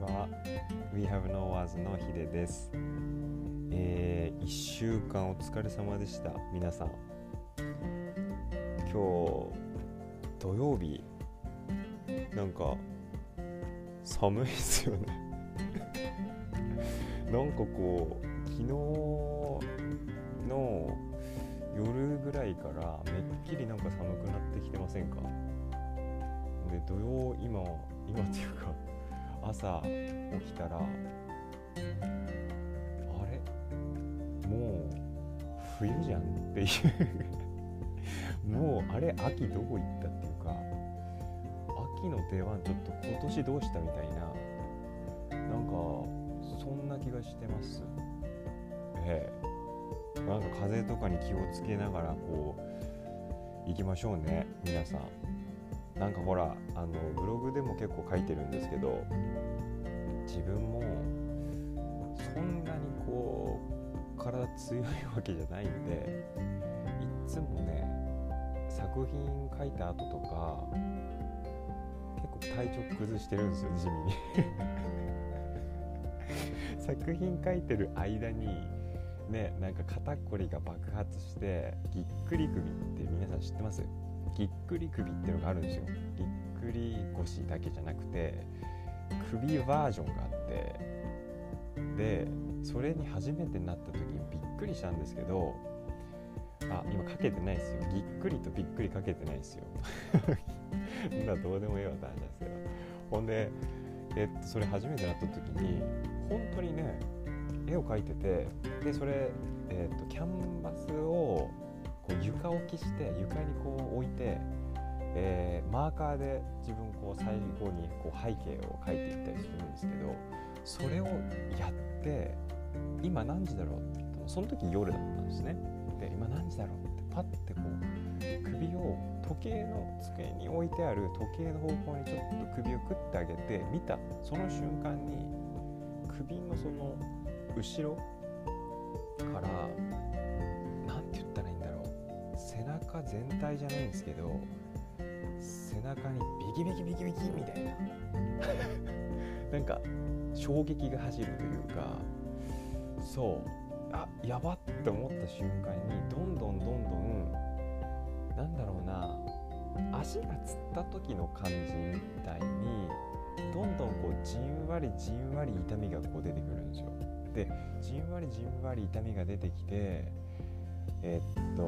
は We Have No Words のヒデです、えー、1週間お疲れ様でした。皆さん。今日土曜日。なんか寒いですよね。なんかこう昨日の夜ぐらいからめっきりなんか寒くなってきてませんか？で土曜今今っていうか朝起きたらあれ？もう冬じゃんっていう。もうあれ秋どこ行ったっていうか秋の出番ちょっと今年どうしたみたいな。なんかそんな気がしてます。ええ。なんか風とかに気をつけながらこう行きましょうね皆さん。なんかほらあのブログでも結構書いてるんですけど自分もそんなにこう体強いわけじゃないんでいっつもね作品書いた後とか結構体調崩してるんですよ地味に。作品書いてる間にねなんか肩こりが爆発してぎっくり首って皆さん知ってます？ぎっくり首っていうのがあるんですよ。ぎっくり腰だけじゃなくて首バージョンがあってでそれに初めてなった時にびっくりしたんですけどあ今かけてないですよ。ぎっくりとびっくりかけてないですよ。今どうでもいいわって話ですけど。ほんで、えっと、それ初めてなった時に本当にね絵を描いててでそれ、えっと、キャンバスをこう床置きして床にこう置いて、えーマーカーで自分こう最後にこう背景を描いていったりするんですけどそれをやって今何時だろうってその時夜だったんですね。で今何時だろうってパッてこう首を時計の机に置いてある時計の方向にちょっと首をくってあげて見たその瞬間に首のその後ろから中全体じゃないんですけど背中にビキビキビキビキみたいな。なんか衝撃が走るというか。そう。あやばって思った瞬間にどんどんどんどんなんだろうな。足がつった時の感じみたいにどんどんこうじんわりじんわり痛みがこう出てくるんですよ。でじんわりじんわり痛みが出てきてえっと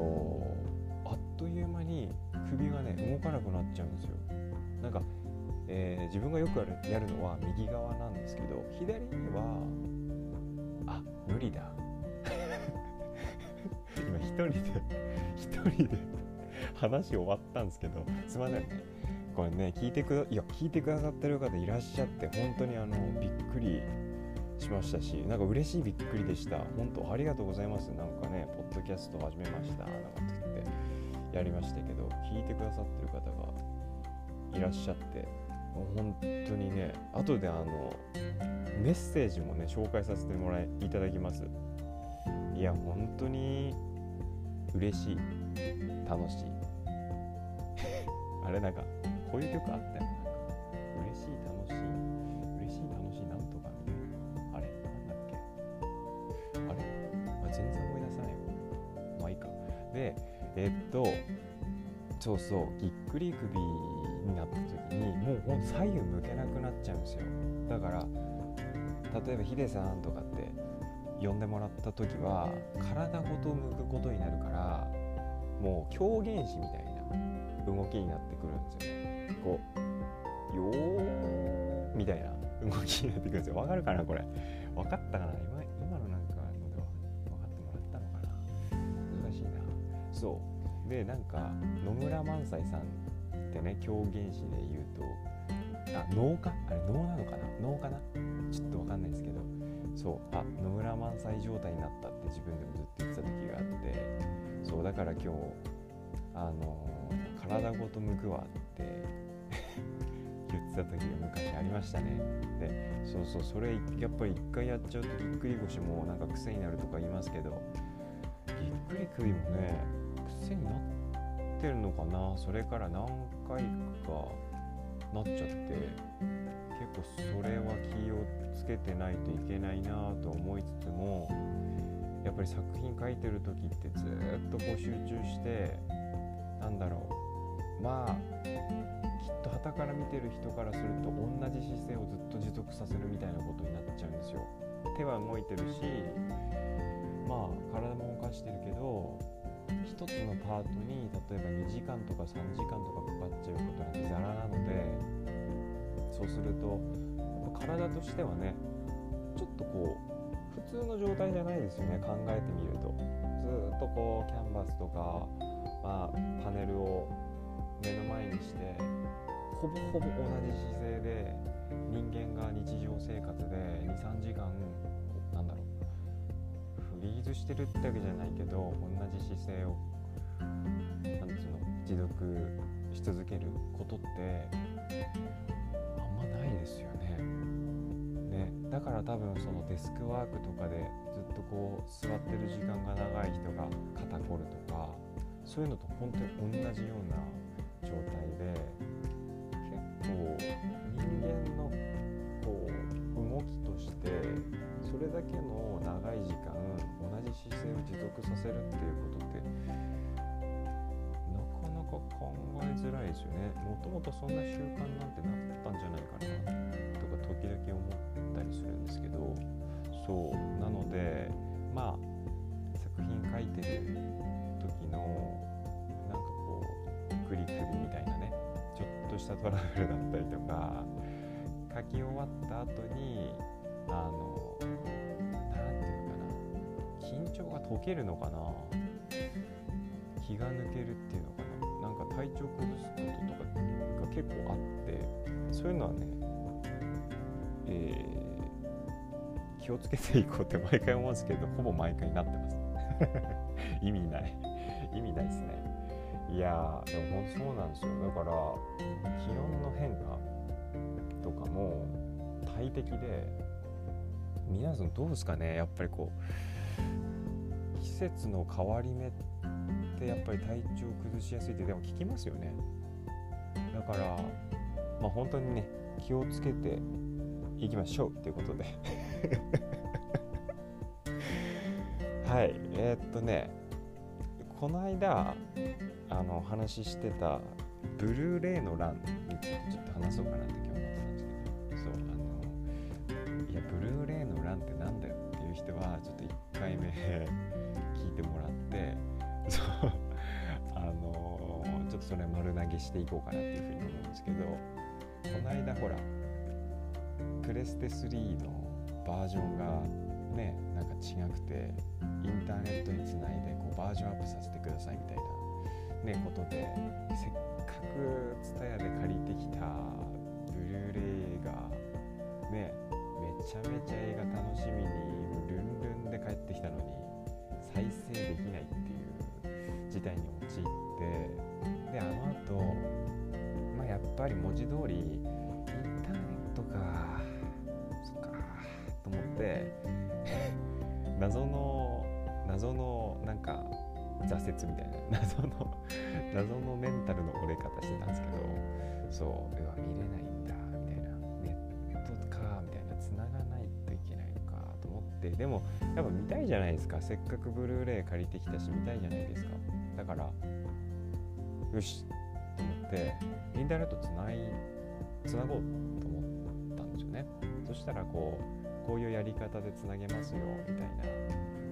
あっという間に首がね動かなくなっちゃうんですよ。なんか、えー自分がよくやるやるのは右側なんですけど左にはあ無理だ。今一人で一人で話終わったんですけどすいません。これね聞いてくだいや聞いてくださってる方いらっしゃって本当にあのびっくりしましたしなんか嬉しいびっくりでした。本当ありがとうございます。なんかねポッドキャスト始めました。なんかやりましたけど聞いてくださってる方がいらっしゃってもう本当にね後であのメッセージもね紹介させてもらいいただきます。いや本当に嬉しい。楽しい。あれなんかこういう曲あったよなんか嬉しい楽しい。えっとそうそうぎっくり首になった時にもうほん左右向けなくなっちゃうんですよ。だから例えばヒデさんとかって呼んでもらった時は体ごと向くことになるからもう狂言師みたいな動きになってくるんですよこうよーみたいな動きになってくるんですよ。わかるかなこれ？わかったかな？今今のなんかのでは分かってもらったのかな？難しいな。そう。でなんか野村萬斎さんってね狂言師で言うとあ能かあれ能なのかな？能かな？ちょっとわかんないですけどそうあ野村萬斎状態になったって自分でもずっと言ってた時があってそうだから今日あのー体ごと向くわって 言ってた時が昔ありましたね。でそうそうそれやっぱり一回やっちゃうとぎっくり腰もなんか癖になるとか言いますけどぎっくり首もね。癖になってるのかな？それから何回かなっちゃって結構それは気をつけてないといけないなと思いつつもやっぱり作品書いてる時ってずっとこう集中してなんだろうまあきっと旗から見てる人からすると同じ姿勢をずっと持続させるみたいなことになっちゃうんですよ。手は動いてるしまあ体も動かしてるけど一つのパートに例えば2時間とか3時間とかかかっちゃうことなんてザラなのでそうすると体としてはねちょっとこう普通の状態じゃないですよね考えてみると。ずっとこうキャンバスとか、まあ、パネルを目の前にしてほぼほぼ同じ姿勢で人間が日常生活で23時間リーズしてるってわけじゃないけど同じ姿勢をなんつうの持続し続けることってあんまないですよね。ねだから多分そのデスクワークとかでずっとこう座ってる時間が長い人が肩こるとかそういうのと本当に同じような状態で結構人間のこう動きとしてそれだけの長い時間姿勢を持続させるっていうことってなかなか考えづらいですよね。もともとそんな習慣なんてなったんじゃないかなとか時々思ったりするんですけど。そう。なのでまあ作品書いてる時のなんかこうグリ首みたいなねちょっとしたトラブルだったりとか書き終わった後にあの何て言うかな緊張が解けるのかな？気が抜けるっていうのかな？なんか体調崩すこととかが結構あってそういうのはね、えー、気をつけていこうって毎回思うんですけどほぼ毎回なってます。意味ない。意味ないですね。いやでもそうなんですよ。だから気温の変化とかも大敵で皆さんどうですかね？やっぱりこう節の変わり目ってやっぱり体調崩しやすいってでも聞きますよね。だからまあ本当にね気をつけていきましょうっていうことで。はい。えー、っとねこの間あの話してたブルーレイの欄についてちょっと話そうかなって今日思ってたんですけど。そうあのいやブルーレイの欄ってなんだよっていう人はちょっと1回目てもらってそうあのちょっとそれ丸投げしていこうかなっていうふうに思うんですけどこの間ほらプレステ3のバージョンがねなんか違くてインターネットにつないでこうバージョンアップさせてくださいみたいなねことでせっかく TSUTAYA で借りてきたブルーレイがねめちゃめちゃ映画楽しみにルンルンで帰ってきたのに再生できないっていう事態に陥ってであの後まあやっぱり文字通りインターネットかそっかと思って 謎の謎のなんか挫折みたいな 謎の謎のメンタルの折れ方してたんですけどそううわ見れないんだみたいなネットかみたいな繋がないってでもやっぱ見たいじゃないですか。せっかくブルーレイ借りてきたし見たいじゃないですか。だからよしと思ってインターネットつないつなごうと思ったんですよね。そしたらこうこういうやり方でつなげますよみたいな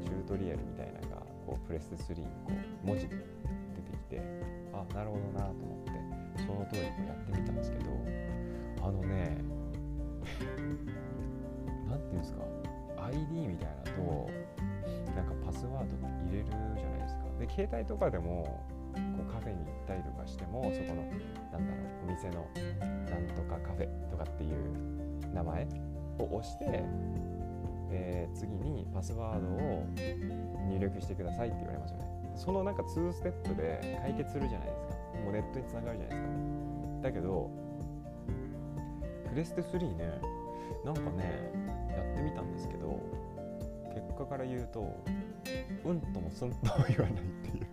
チュートリアルみたいなのがこうプレス3にこう文字で出てきてあなるほどなと思ってその通りこうやってみたんですけどあのね 何ていうんですか。ID みたいなとなんかパスワードって入れるじゃないですか。で携帯とかでもこうカフェに行ったりとかしてもそこのなんだろうお店のなんとかカフェとかっていう名前を押してえー、次にパスワードを入力してくださいって言われますよね。そのなんか2ステップで解決するじゃないですか。もうネットにつながるじゃないですか。だけどプレステ3ねなんかねやってみたんですけど結果から言うとうんともすんとも言わないっていう。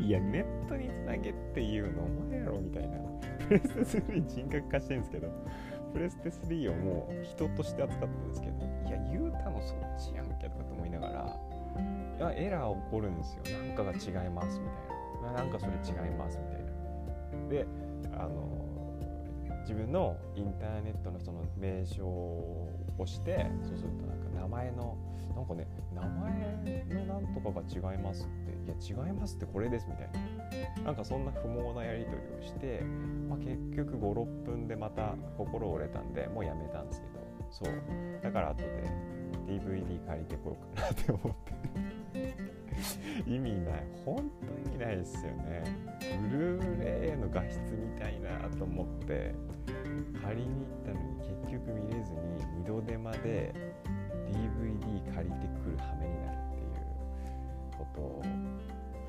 いやネットにつなげっていうのお前やろみたいな。プレステ3人格化してるんですけどプレステ3をもう人として扱ってるんですけどいや言うたのそっちやんけとかと思いながらいやエラー起こるんですよ。なんかが違いますみたいな。なんかそれ違いますみたいな。であの自分のインターネットのその名称を押してそうするとなんか名前のなんかね名前のなんとかが違いますっていや違いますってこれですみたいな。なんかそんな不毛なやり取りをして、まあ、結局56分でまた心折れたんでもうやめたんですけど。そう。だから後で DVD 借りてこようかなって思って。意味ない本当意味ないですよね。ブルーレイの画質みたいなと思って借りに行ったのに結局見れずに二度手間で DVD 借りてくる羽目になるっていうこと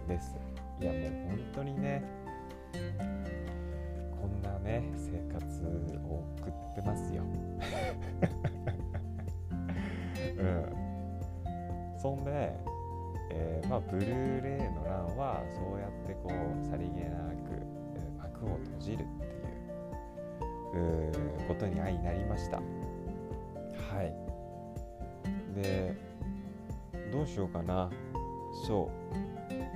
です。いやもう本当にねこんなね生活を送ってますよ。うん。そんでえー、まあ、ブルーレイの欄はそうやってこうさりげなく幕を閉じるっていうことに相なりました。はい。でどうしようかな。そう。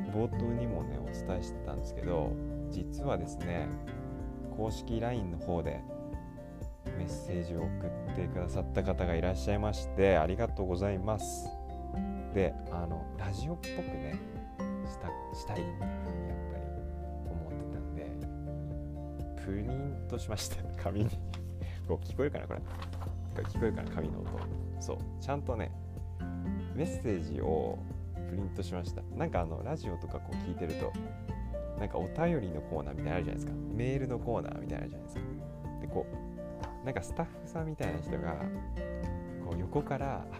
冒頭にもねお伝えしてたんですけど実はですね公式 LINE の方でメッセージを送ってくださった方がいらっしゃいましてありがとうございますであのラジオっぽくねしたしたいやっぱり思ってたんでプリントしました 紙に。こう聞こえるかなこれ。聞こえるかな紙の音。そう。ちゃんとねメッセージをプリントしました。なんかあのラジオとかこう聞いてるとなんかお便りのコーナーみたいなのあるじゃないですか。メールのコーナーみたいなのあるじゃないですか。でこうなんかスタッフさんみたいな人がこう横から「あ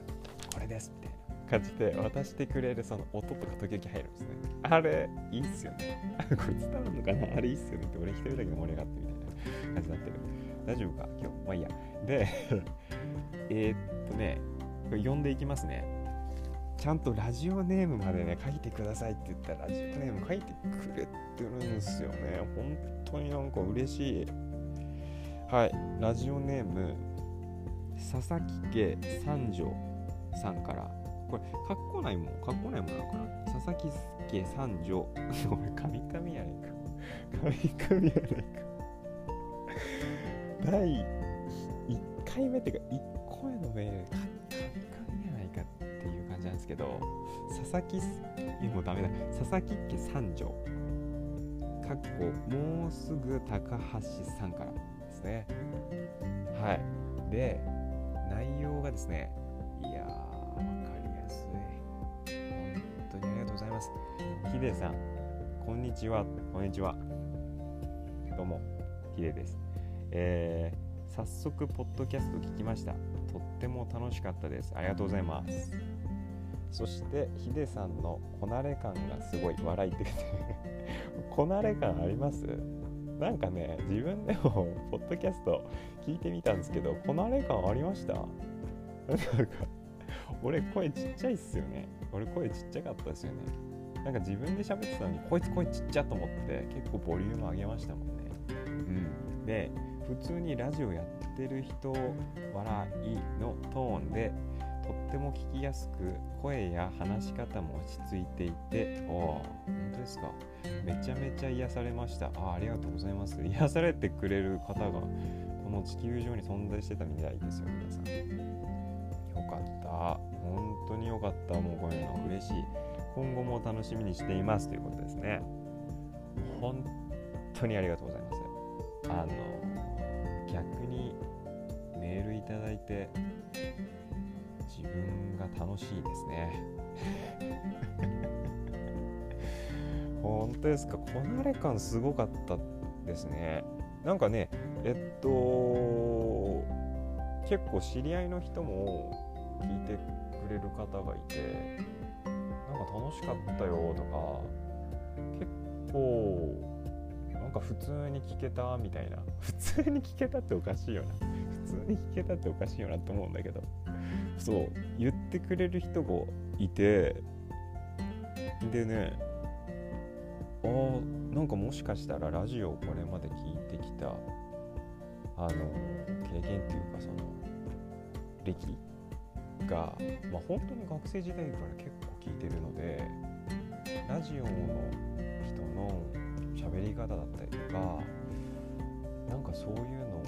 これです」みたいな感じで渡してくれるその音とか時々入るんですね。あれ、いいっすよね。これ伝わるのかな？あれいいっすよねって俺一人だけ盛り上がってみたいな感じになってる。大丈夫か？今日。まあいいや。で、え、っとね、これ読んでいきますね。ちゃんとラジオネームまでね、書いてくださいって言ったら、ラジオネーム書いてくれてるんですよね。本当になんか嬉しい。はい、ラジオネーム、佐々木家三条さんからこれ、かっこないもん、かっこないもんなのかな佐々木家三女。俺、神々やないか。神々やないか。第1回目っていうか、1個目のメール、神々やないかっていう感じなんですけど、佐々木、いやもうダメだ。佐々木家三女。かっこ、もうすぐ高橋さんからですね。はい。で、内容がですね、ヒデさん。こんにちは。こんにちは。どうもヒデです。えー、早速ポッドキャスト聞きました。とっても楽しかったです。ありがとうございます。そしてヒデさんのこなれ感がすごい笑いってて こなれ感あります？なんかね自分でも ポッドキャスト聞いてみたんですけどこなれ感ありました？なんか俺声ちっちゃいっすよね。俺声ちっちゃかったですよね。なんか自分で喋ってたのにこいつ声ちっちゃと思って結構ボリューム上げましたもんね。うん、で普通にラジオやってる人笑いのトーンでとっても聞きやすく声や話し方も落ち着いていておお本当ですか。めちゃめちゃ癒されました。あありがとうございます。癒されてくれる方がこの地球上に存在してたみたいですよ皆さん。よかった。本当によかった。もうこういうの嬉しい。今後も楽しみにしていますということですね。本当にありがとうございます。あの、逆にメールいただいて自分が楽しいですね。本当ですか？こなれ感すごかったですね。なんかね、えっと、結構知り合いの人も聞いてくれる方がいて、楽しかったよとか結構なんか普通に聞けたみたいな。普通に聞けたっておかしいよな。普通に聞けたっておかしいよなって思うんだけど。そう言ってくれる人がいてでねあなんかもしかしたらラジオをこれまで聞いてきたあの経験っていうかその歴が、まあ、本当に学生時代から結構聞いてるのでラジオの人の喋り方だったりとかなんかそういうのを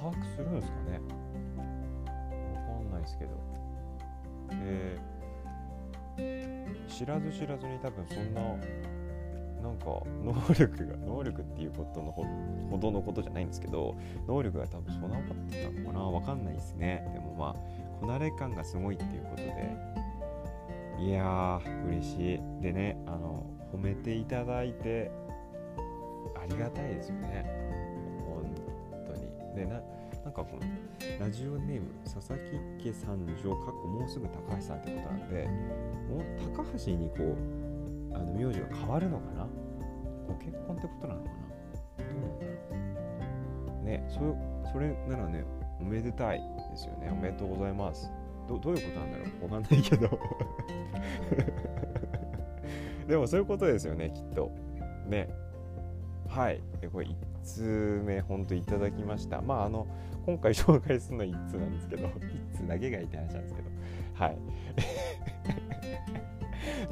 把握するんですかね。わかんないですけど。で知らず知らずに多分そんななんか能力が能力っていうことのほほどのことじゃないんですけど能力が多分備わってたのかな。わかんないですね。でもまあこなれ感がすごいっていうことで。いやー嬉しい。でねあの褒めていただいてありがたいですよね。本当に。でななんかこのラジオネーム佐々木家三条かっこもうすぐ高橋さんってことなんでもう高橋にこうあの名字が変わるのかな？ご結婚ってことなのかな？どうなんだろう。ねそそれならねおめでたいですよね。おめでとうございます。どどういうことなんだろう。わかんないけど。でもそういうことですよねきっと。ね。はい。でこれ1通目ほんといただきました。まああの今回紹介するのは1通なんですけど。1通だけがいいって話なんですけど。はい。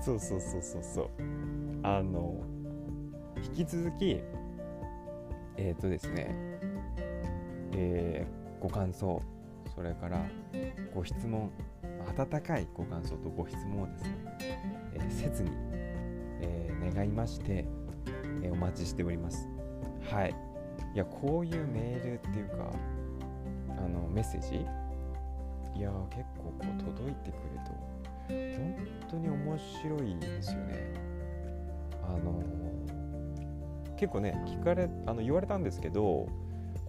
そうそうそうそうそう。あの引き続きえっ、ー、とですね。えー、ご感想それからご質問温かいご感想とご質問をですね、えー、切に、えー、願いまして、えー、お待ちしております。はい。いやこういうメールっていうかあのメッセージ？いや結構こう届いてくると本当に面白いですよね。あの結構ね聞かれあの言われたんですけど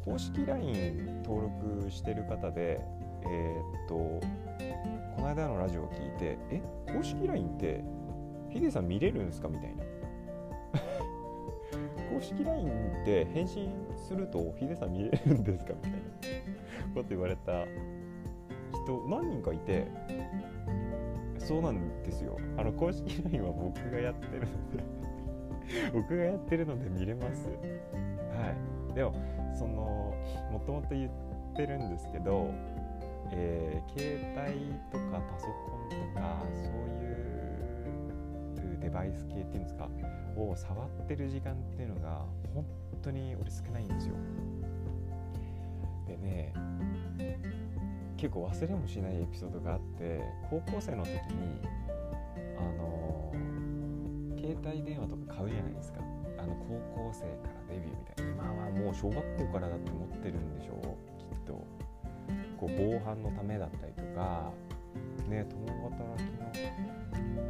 公式 LINE 登録してる方でえー、っとこの間のラジオを聞いてえ公式 LINE ってヒデさん見れるんですか？みたいな。公式 LINE って返信するとヒデさん見れるんですか？みたいな。こと言われた人何人かいてそうなんですよ。あの公式 LINE は僕がやってるので僕がやってるので見れます。はい。でもそのもともと言ってるんですけどえー、携帯とかパソコンとかそういうデバイス系っていうんですかを触ってる時間っていうのが本当に俺少ないんですよ。でね結構忘れもしないエピソードがあって高校生の時にあの携帯電話とか買うじゃないですか。あの高校生からデビューみたいな。今はもう小学校からだって持ってるんでしょう。きっと。こう防犯のためだったりとか、ね、共働きの、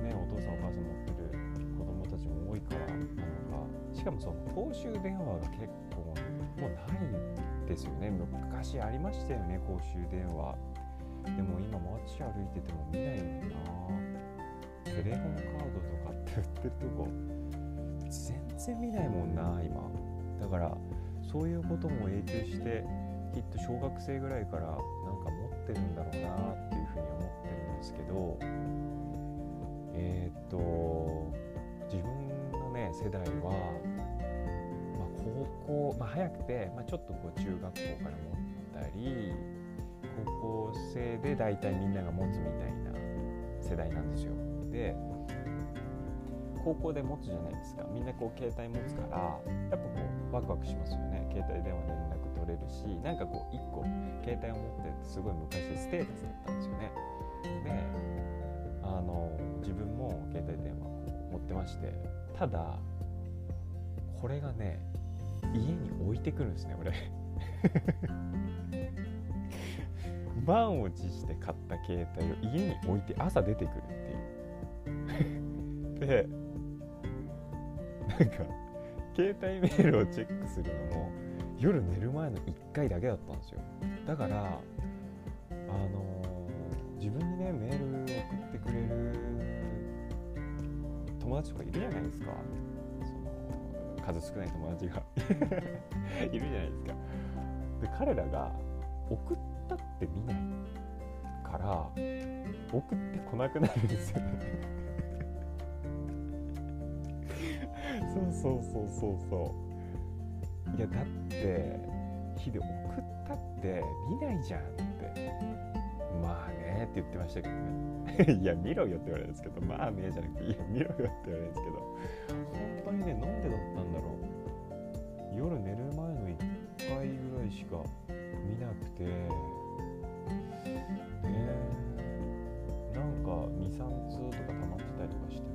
ね、お父さんお母さん持ってる子供たちも多いからなのかしかもその公衆電話が結構もうないですよね。昔ありましたよね公衆電話。でも今街歩いてても見ないもんな。テレホンカードとかって売ってるとこ全然見ないもんな今。だからそういうことも影響してきっと小学生ぐらいからなんか持ってるんだろうなっていうふうに思ってるんですけどえー、っと自分のね世代は、まあ、高校、まあ、早くて、まあ、ちょっとこう中学校から持ったり高校生で大体みんなが持つみたいな世代なんですよ。で高校で持つじゃないですかみんなこう携帯持つからやっぱこワクワクしますよね。携帯電話連絡取れるしなんかこう1個携帯を持ってるってすごい昔ステータスだったんですよね。であの自分も携帯電話持ってましてただこれがね家に置いてくるんですね俺。満を持して買った携帯を家に置いて朝出てくるっていう。でなんか携帯メールをチェックするのも夜寝る前の1回だけだったんですよ。だからあのー、自分にねメール送ってくれる友達とかいるじゃないですか。その数少ない友達が。いるじゃないですか。で彼らが送ったって見ないから送ってこなくなるんですよね。そうそうそうそう。いやだって日で送ったって見ないじゃんって。まあねって言ってましたけどね。いや見ろよって言われるんですけど。まあねじゃなくていや見ろよって言われるんですけど。本当にねなんでだったんだろう。夜寝る前の1回ぐらいしか見なくて。ね。なんか23通とか溜まってたりとかして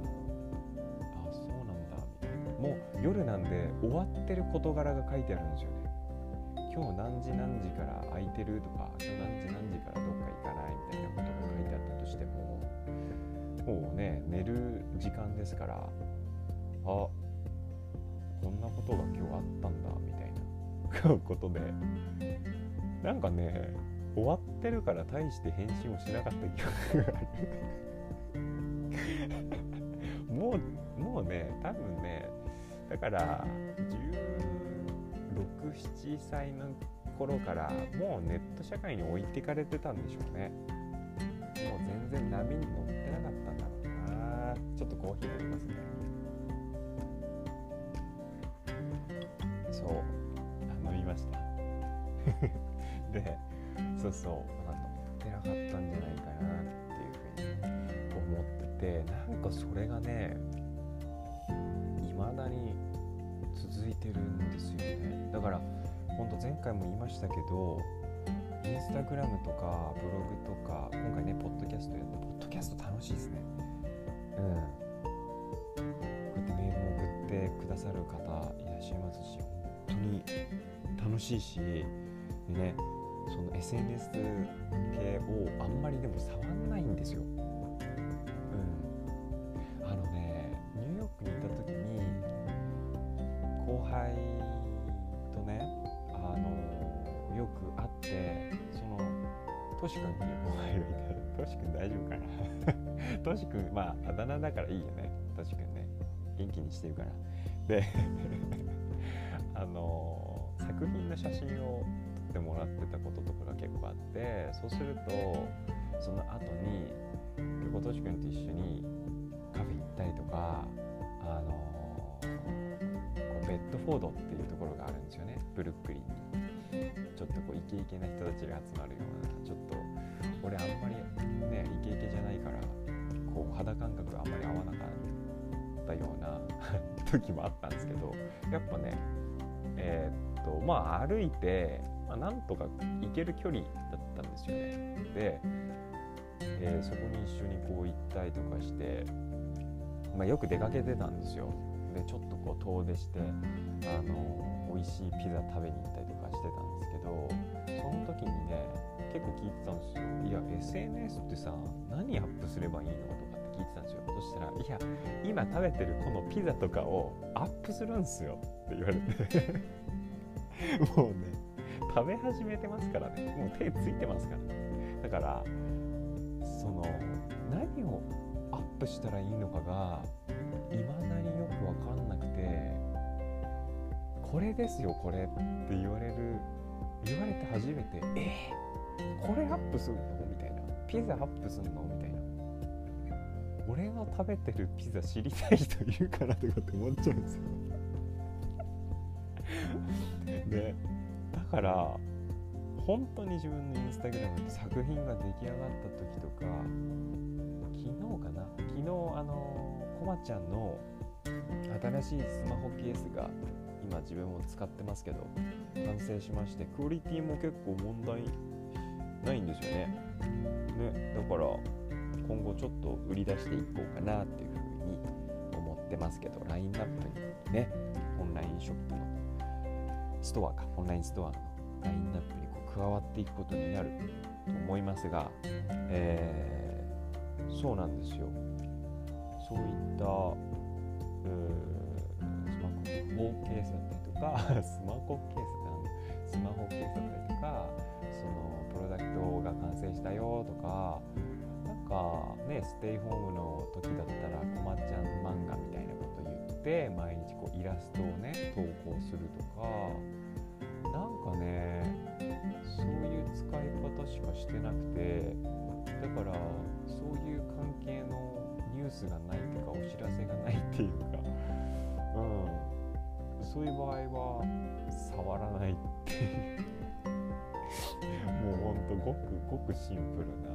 夜なんで終わってる事柄が書いてあるんですよね。今日何時何時から空いてるとか今日何時何時からどっか行かないみたいなことが書いてあったとしてももうね寝る時間ですからあこんなことが今日あったんだみたいなことでなんかね終わってるから大して返信をしなかった記憶がある。もうもうね多分ねだから1617歳の頃からもうネット社会に置いてかれてたんでしょうね。もう全然波に乗ってなかったんだろうな。ちょっとコーヒー飲みますね。そう。あ飲みました。でそうそう。なんか乗ってなかったんじゃないかなっていうふうに思っててなんかそれがね未だに続いてるんですよね。だから本当前回も言いましたけどインスタグラムとかブログとか今回ねポッドキャストやってポッドキャスト楽しいですね。うん。こうやってメールを送ってくださる方いらっしゃいますし本当に楽しいしでねその SNS 系をあんまりでも触んないんですよ。いいよね。トシ君ね。元気にしてるから。で あの作品の写真を撮ってもらってたこととかが結構あってそうするとその後に結構とし君と一緒にカフェ行ったりとかあのこうベッドフォードっていうところがあるんですよね。ブルックリンに。ちょっとこうイケイケな人たちが集まるような。ちょっと俺あんまりねイケイケじゃないからこう肌感覚があんまり合わなかったような 時もあったんですけどやっぱねえー、っとまあ歩いてまあ、なんとか行ける距離だったんですよね。で、えー、そこに一緒にこう行ったりとかして、まあ、よく出かけてたんですよ。でちょっとこう遠出してあの美味しいピザ食べに行ったりとかしてたんですけどその時にね結構聞いてたんですよ。いや SNS ってさ何アップすればいいのと聞いてたんですよ。そしたら「いや今食べてるこのピザとかをアップするんすよ」って言われて。もうね。食べ始めてますからね。もう手ついてますから。ねだからその何をアップしたらいいのかがいまだによく分かんなくてこれですよこれって言われる言われて初めてえー、これアップするの？みたいな。ピザアップするの？みたいな俺の食べてるピザ知りたい人いるかなとかって思っちゃうんですよ。でだから本当に自分のインスタグラムで作品が出来上がった時とか昨日かな？昨日あのコマちゃんの新しいスマホケースが今自分も使ってますけど完成しましてクオリティも結構問題ないんですよね。ねだから今後ちょっと売り出していこうかなっていうふうに思ってますけどラインナップにねオンラインショップのストアかオンラインストアのラインナップにこう加わっていくことになると思いますが、えー、そうなんですよ。そういったスマホケースだったりとか スマホケーススマホケースだったりとかそのプロダクトが完成したよとかかねステイホームの時だったらこまちゃん漫画みたいなこと言って毎日こうイラストをね投稿するとか。なんかねそういう使い方しかしてなくてだからそういう関係のニュースがないっていうかお知らせがないっていうかうん。そういう場合は触らないっていう。もうほんとごくごくシンプルな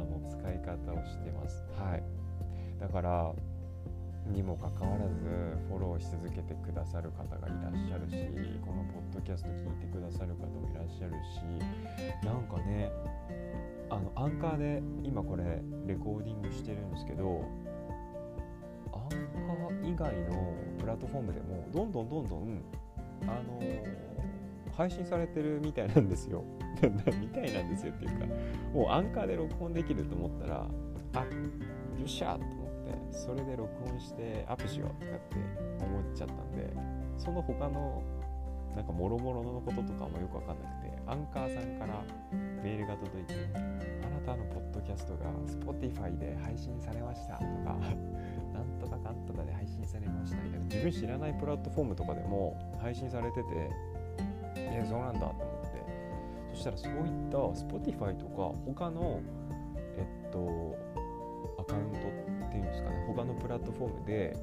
の使い方をしてます。はい。だからにもかかわらずフォローし続けてくださる方がいらっしゃるしこのポッドキャスト聞いてくださる方もいらっしゃるしなんかねあのアンカーで今これレコーディングしてるんですけどアンカー以外のプラットフォームでもどんどんどんどんあの配信されてるみたいなんですよ。みたいなんですよっていうかもうアンカーで録音できると思ったらあよっしゃと思ってそれで録音してアップしようとかって思っちゃったんでその他のなんかもろもろのこととかもよくわかんなくてアンカーさんからメールが届いてあなたのポッドキャストが Spotify で配信されましたとか なんとかかんとかで配信されましたみたいな自分知らないプラットフォームとかでも配信されててえそうなんだと思って。したらそういった Spotify とか他のえっとアカウントっていうんですかね。他のプラットフォームで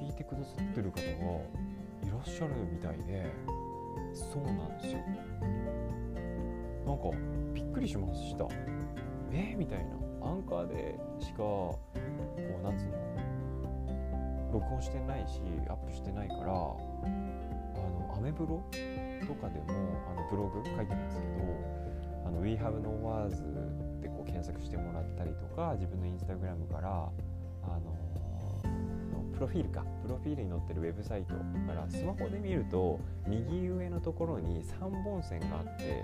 聞いてくださってる方がいらっしゃるみたいで。そうなんですよ。なんかびっくりしました。え？ー、みたいな。アンカーでしかこうなんつうの？録音してないしアップしてないからあのアメブロとかでもあのブログ書いてるんですけどあの We Have No Words でこう検索してもらったりとか自分のインスタグラムからあのプロフィールかプロフィールに載ってるウェブサイトからスマホで見ると右上のところに3本線があって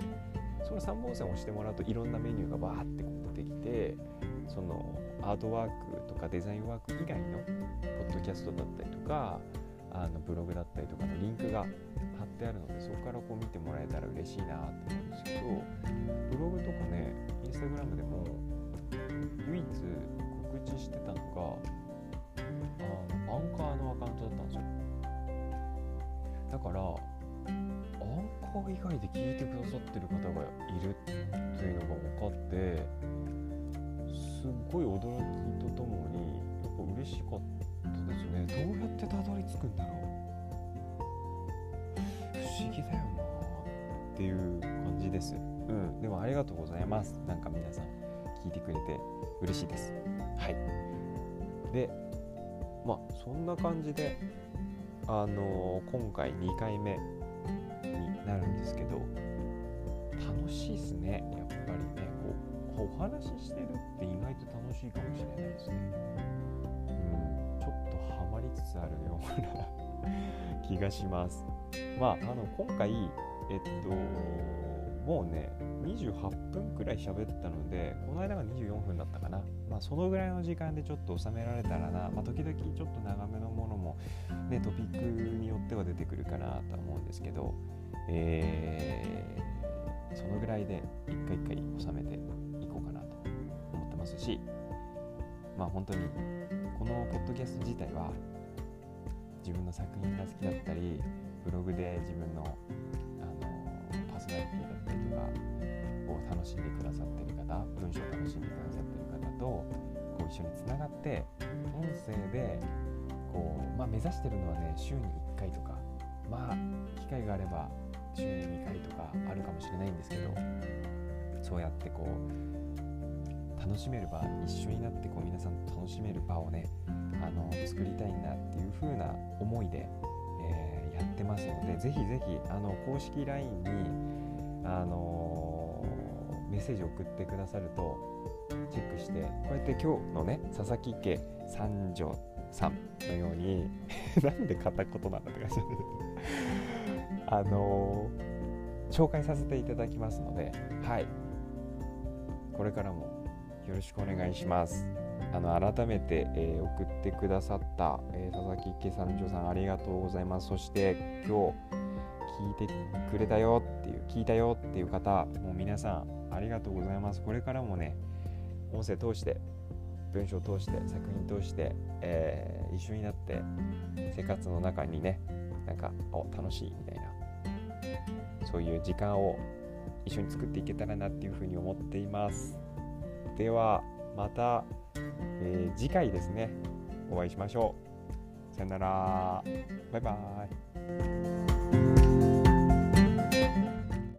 その3本線を押してもらうといろんなメニューがバーって出てきてそのアートワークとかデザインワーク以外のポッドキャストだったりとかあのブログだったりとかのリンクがってあるのでそこからこう見てもらえたら嬉しいなって思うんですけどブログとかねインスタグラムでも唯一告知してたのがあのアンカーのアカウントだったんですよ。だからアンカー以外で聞いてくださってる方がいるっていうのが分かってすっごい驚きとともにやっぱ嬉しかったですね。どうやってたどり着くんだろう議だよなっていう感じです。うん。でもありがとうございます。なんか皆さん聞いてくれて嬉しいです。はい。でまあそんな感じであのー、今回2回目になるんですけど楽しいですね。やっぱりね。こうお話ししてるって意外と楽しいかもしれないですね。うん。ちょっとハマりつつあるような 気がします。まああの今回えっともうね28分くらい喋ったのでこの間が24分だったかな。まあそのぐらいの時間でちょっと収められたらな。まあ時々ちょっと長めのものもねトピックによっては出てくるかなとは思うんですけどえー、そのぐらいで一回一回収めていこうかなと思ってますしまあ本当にこのポッドキャスト自体は自分の作品が好きだったりブログで自分のあのパーソナリティだったりとかを楽しんでくださってる方文章を楽しんでくださってる方とこう一緒につながって音声でこう、まあ、目指してるのはね週に1回とかまあ機会があれば週に2回とかあるかもしれないんですけどそうやってこう楽しめる場一緒になってこう皆さんと楽しめる場をねあの作りたいんだっていう風な思いで、やってますのでぜひぜひあの公式 LINE に、あのー、メッセージを送ってくださるとチェックしてこうやって今日のね佐々木家三女さんのように なんで片言なんだって感じ あのー、紹介させていただきますのではい。これからもよろしくお願いします。あの改めて、えー、送ってくださった、えー、佐々木池三女さんありがとうございます。そして今日聞いてくれたよっていう聞いたよっていう方もう皆さんありがとうございます。これからもね音声通して文章通して作品通して、えー、一緒になって生活の中にねなんかお楽しいみたいなそういう時間を一緒に作っていけたらなっていうふうに思っています。ではまた、えー、次回ですね。お会いしましょう。さよなら。バイバイ。